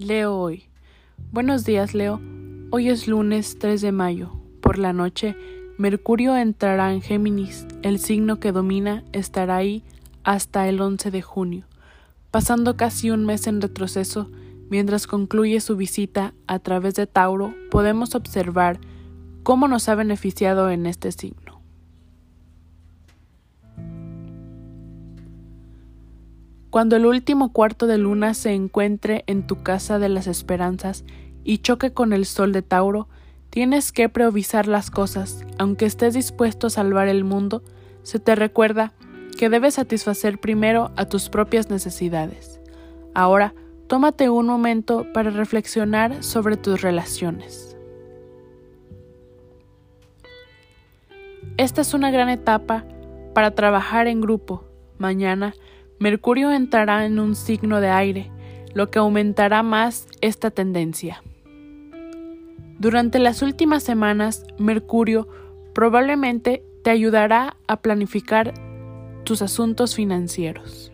Leo hoy. Buenos días, Leo. Hoy es lunes 3 de mayo. Por la noche, Mercurio entrará en Géminis. El signo que domina estará ahí hasta el 11 de junio, pasando casi un mes en retroceso. Mientras concluye su visita a través de Tauro, podemos observar cómo nos ha beneficiado en este signo. Cuando el último cuarto de luna se encuentre en tu casa de las esperanzas y choque con el sol de Tauro, tienes que preovisar las cosas, aunque estés dispuesto a salvar el mundo, se te recuerda que debes satisfacer primero a tus propias necesidades. Ahora, tómate un momento para reflexionar sobre tus relaciones. Esta es una gran etapa para trabajar en grupo. Mañana Mercurio entrará en un signo de aire, lo que aumentará más esta tendencia. Durante las últimas semanas, Mercurio probablemente te ayudará a planificar tus asuntos financieros.